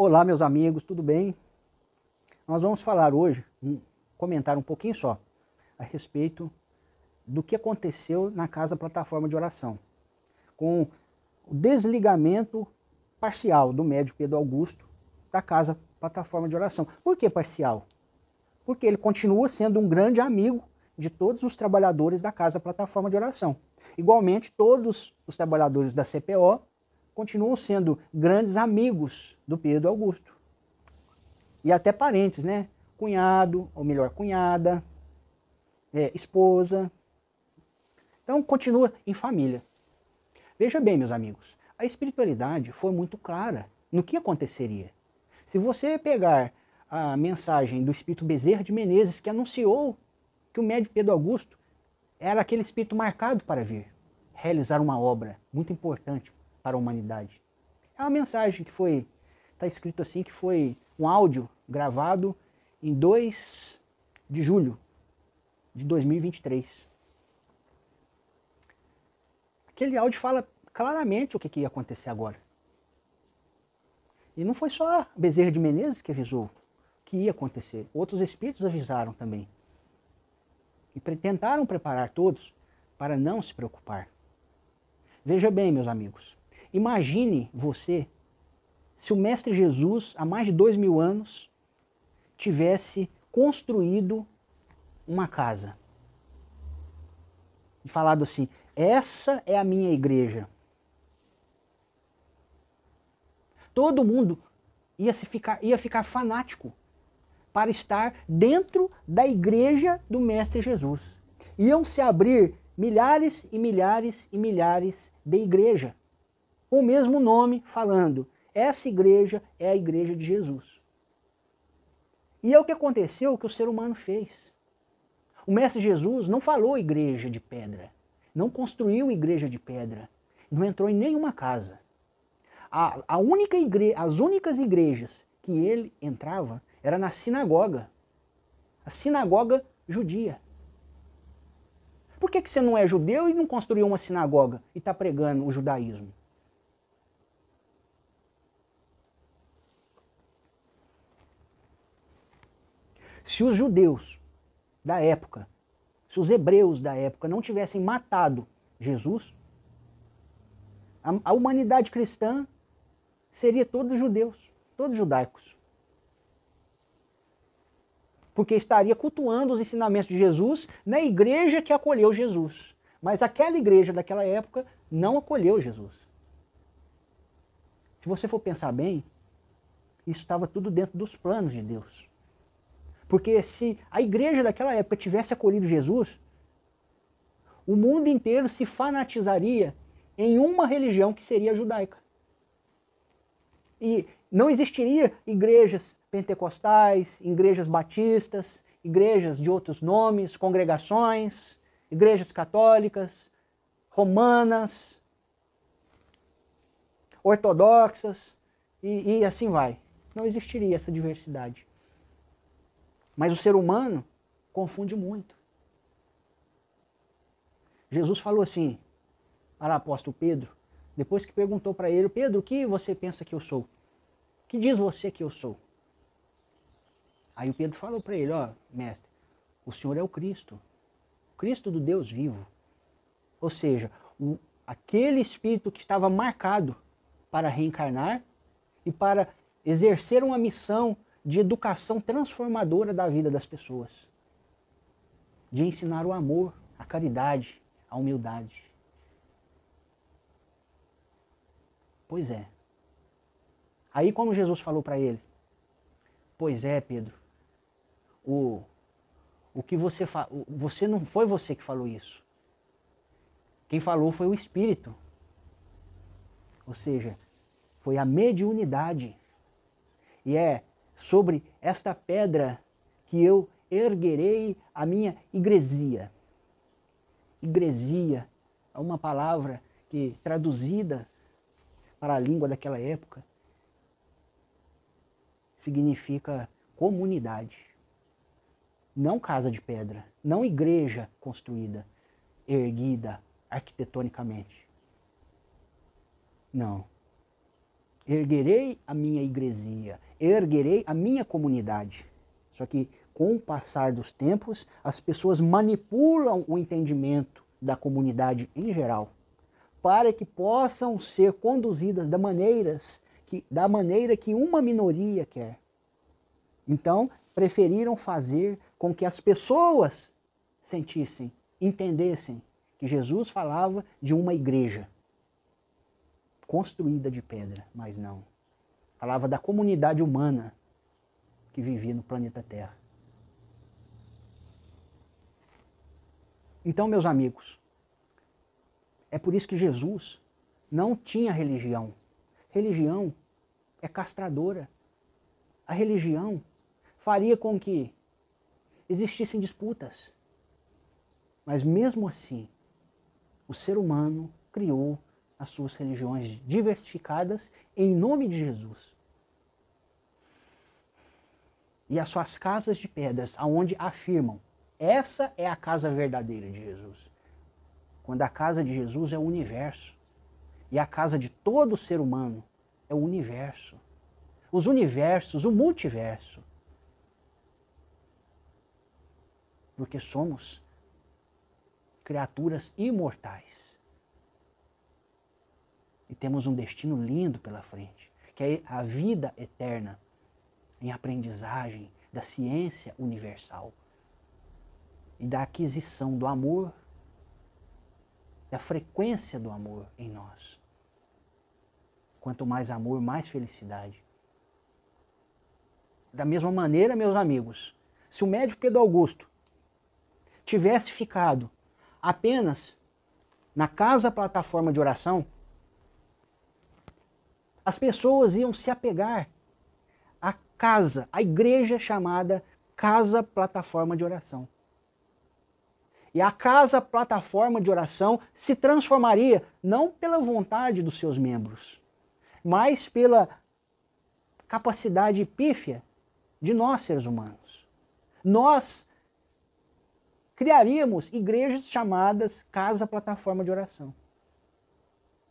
Olá, meus amigos, tudo bem? Nós vamos falar hoje, comentar um pouquinho só a respeito do que aconteceu na casa plataforma de oração, com o desligamento parcial do médico Pedro Augusto da casa plataforma de oração. Por que parcial? Porque ele continua sendo um grande amigo de todos os trabalhadores da casa plataforma de oração. Igualmente, todos os trabalhadores da CPO continuam sendo grandes amigos do Pedro Augusto. E até parentes, né? Cunhado, ou melhor, cunhada, é, esposa. Então, continua em família. Veja bem, meus amigos, a espiritualidade foi muito clara no que aconteceria. Se você pegar a mensagem do espírito Bezerra de Menezes, que anunciou que o médio Pedro Augusto era aquele espírito marcado para vir realizar uma obra muito importante para a humanidade. É uma mensagem que foi, está escrito assim, que foi um áudio gravado em 2 de julho de 2023. Aquele áudio fala claramente o que, que ia acontecer agora. E não foi só Bezerra de Menezes que avisou que ia acontecer. Outros espíritos avisaram também. E tentaram preparar todos para não se preocupar. Veja bem, meus amigos, Imagine você se o Mestre Jesus, há mais de dois mil anos, tivesse construído uma casa. E falado assim: essa é a minha igreja. Todo mundo ia, se ficar, ia ficar fanático para estar dentro da igreja do Mestre Jesus. Iam se abrir milhares e milhares e milhares de igrejas o mesmo nome, falando: essa igreja é a igreja de Jesus. E é o que aconteceu, o que o ser humano fez. O Mestre Jesus não falou igreja de pedra, não construiu igreja de pedra, não entrou em nenhuma casa. A, a única igre, as únicas igrejas que ele entrava era na sinagoga, a sinagoga judia. Por que, que você não é judeu e não construiu uma sinagoga e está pregando o judaísmo? Se os judeus da época, se os hebreus da época não tivessem matado Jesus, a, a humanidade cristã seria todos judeus, todos judaicos. Porque estaria cultuando os ensinamentos de Jesus na igreja que acolheu Jesus. Mas aquela igreja daquela época não acolheu Jesus. Se você for pensar bem, isso estava tudo dentro dos planos de Deus. Porque se a igreja daquela época tivesse acolhido Jesus, o mundo inteiro se fanatizaria em uma religião que seria judaica. E não existiria igrejas pentecostais, igrejas batistas, igrejas de outros nomes, congregações, igrejas católicas, romanas, ortodoxas, e, e assim vai. Não existiria essa diversidade. Mas o ser humano confunde muito. Jesus falou assim para o apóstolo Pedro, depois que perguntou para ele, Pedro, o que você pensa que eu sou? O que diz você que eu sou? Aí o Pedro falou para ele, ó, mestre, o Senhor é o Cristo, Cristo do Deus vivo. Ou seja, o, aquele espírito que estava marcado para reencarnar e para exercer uma missão de educação transformadora da vida das pessoas. De ensinar o amor, a caridade, a humildade. Pois é. Aí como Jesus falou para ele, pois é, Pedro, o, o que você falou, você não foi você que falou isso. Quem falou foi o Espírito. Ou seja, foi a mediunidade. E é sobre esta pedra que eu erguerei a minha igresia. Igresia é uma palavra que traduzida para a língua daquela época significa comunidade. Não casa de pedra, não igreja construída, erguida arquitetonicamente. Não. erguerei a minha igreja, erguerei a minha comunidade. Só que com o passar dos tempos, as pessoas manipulam o entendimento da comunidade em geral para que possam ser conduzidas da, maneiras que, da maneira que uma minoria quer. Então, preferiram fazer com que as pessoas sentissem, entendessem que Jesus falava de uma igreja construída de pedra, mas não. Falava da comunidade humana que vivia no planeta Terra. Então, meus amigos, é por isso que Jesus não tinha religião. Religião é castradora. A religião faria com que existissem disputas. Mas mesmo assim, o ser humano criou as suas religiões diversificadas em nome de Jesus. E as suas casas de pedras, aonde afirmam, essa é a casa verdadeira de Jesus. Quando a casa de Jesus é o universo. E a casa de todo ser humano é o universo. Os universos, o multiverso. Porque somos criaturas imortais. Temos um destino lindo pela frente, que é a vida eterna em aprendizagem da ciência universal e da aquisição do amor da frequência do amor em nós. Quanto mais amor, mais felicidade. Da mesma maneira, meus amigos, se o médico Pedro Augusto tivesse ficado apenas na casa plataforma de oração, as pessoas iam se apegar à casa, à igreja chamada Casa Plataforma de Oração. E a casa plataforma de oração se transformaria não pela vontade dos seus membros, mas pela capacidade pífia de nós seres humanos. Nós criaríamos igrejas chamadas casa plataforma de oração.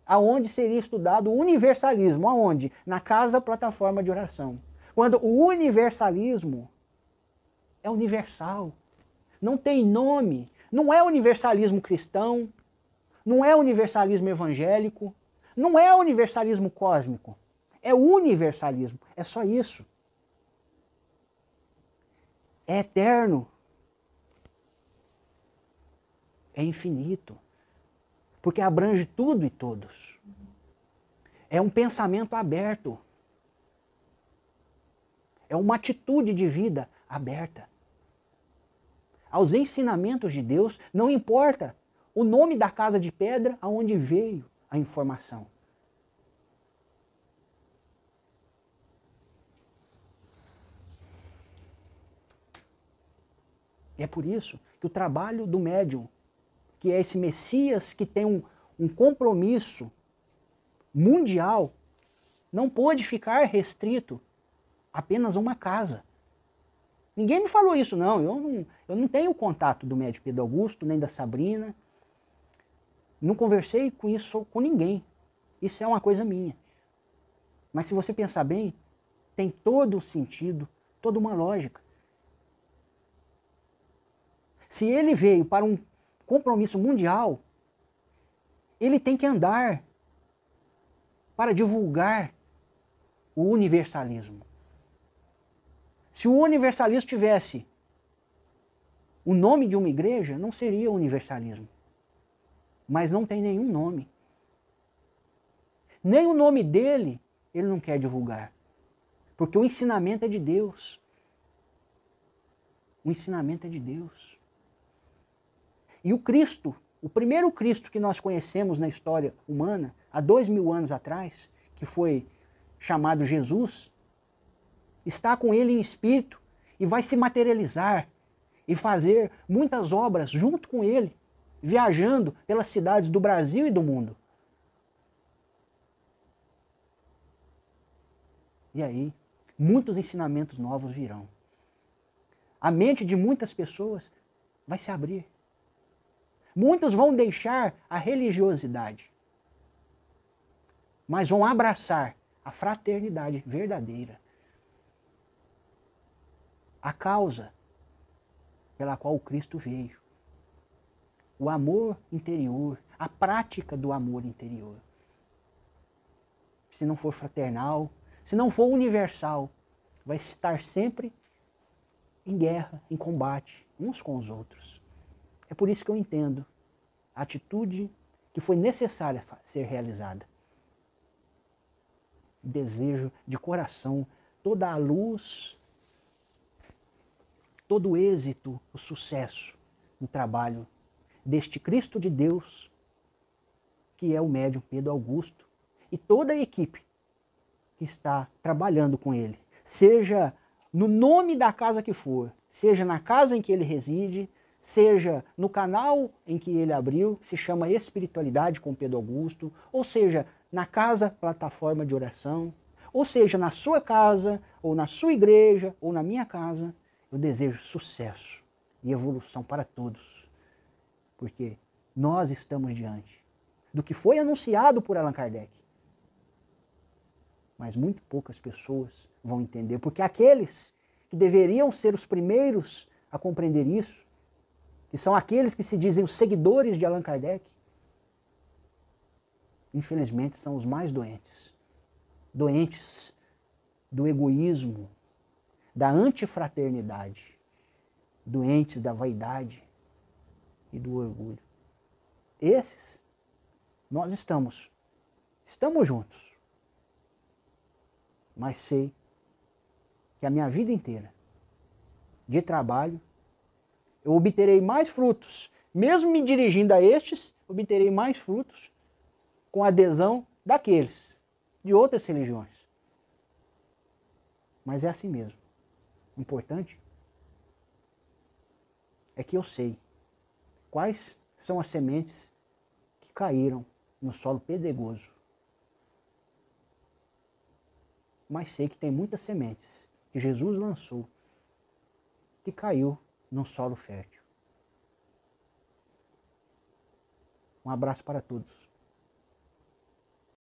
Aonde seria estudado o universalismo, aonde? Na casa plataforma de oração. Quando o universalismo é universal, não tem nome, não é universalismo cristão, não é universalismo evangélico, não é universalismo cósmico. É universalismo. É só isso. É eterno. É infinito. Porque abrange tudo e todos. É um pensamento aberto. É uma atitude de vida aberta aos ensinamentos de Deus, não importa o nome da casa de pedra aonde veio a informação. E é por isso que o trabalho do médium, que é esse Messias que tem um, um compromisso mundial, não pode ficar restrito apenas a uma casa. Ninguém me falou isso, não. Eu não, eu não tenho contato do médico Pedro Augusto, nem da Sabrina. Não conversei com isso com ninguém. Isso é uma coisa minha. Mas se você pensar bem, tem todo um sentido, toda uma lógica. Se ele veio para um compromisso mundial, ele tem que andar para divulgar o universalismo. Se o universalismo tivesse o nome de uma igreja, não seria universalismo. Mas não tem nenhum nome. Nem o nome dele ele não quer divulgar. Porque o ensinamento é de Deus. O ensinamento é de Deus. E o Cristo, o primeiro Cristo que nós conhecemos na história humana, há dois mil anos atrás, que foi chamado Jesus, está com ele em espírito e vai se materializar e fazer muitas obras junto com ele, viajando pelas cidades do Brasil e do mundo. E aí, muitos ensinamentos novos virão. A mente de muitas pessoas vai se abrir. Muitos vão deixar a religiosidade, mas vão abraçar a fraternidade verdadeira. A causa pela qual o Cristo veio. O amor interior, a prática do amor interior. Se não for fraternal, se não for universal, vai estar sempre em guerra, em combate, uns com os outros. É por isso que eu entendo a atitude que foi necessária ser realizada. Desejo de coração toda a luz, todo o êxito, o sucesso no trabalho deste Cristo de Deus, que é o médium Pedro Augusto, e toda a equipe que está trabalhando com ele, seja no nome da casa que for, seja na casa em que ele reside, seja no canal em que ele abriu, que se chama Espiritualidade com Pedro Augusto, ou seja, na casa plataforma de oração, ou seja, na sua casa, ou na sua igreja, ou na minha casa, eu desejo sucesso e evolução para todos. Porque nós estamos diante do que foi anunciado por Allan Kardec. Mas muito poucas pessoas vão entender, porque aqueles que deveriam ser os primeiros a compreender isso, que são aqueles que se dizem os seguidores de Allan Kardec, infelizmente são os mais doentes. Doentes do egoísmo, da antifraternidade, doentes da vaidade e do orgulho. Esses, nós estamos, estamos juntos. Mas sei que a minha vida inteira de trabalho eu obterei mais frutos, mesmo me dirigindo a estes, obterei mais frutos com a adesão daqueles, de outras religiões. Mas é assim mesmo. O importante é que eu sei quais são as sementes que caíram no solo pedregoso. Mas sei que tem muitas sementes que Jesus lançou que caiu num solo fértil. Um abraço para todos.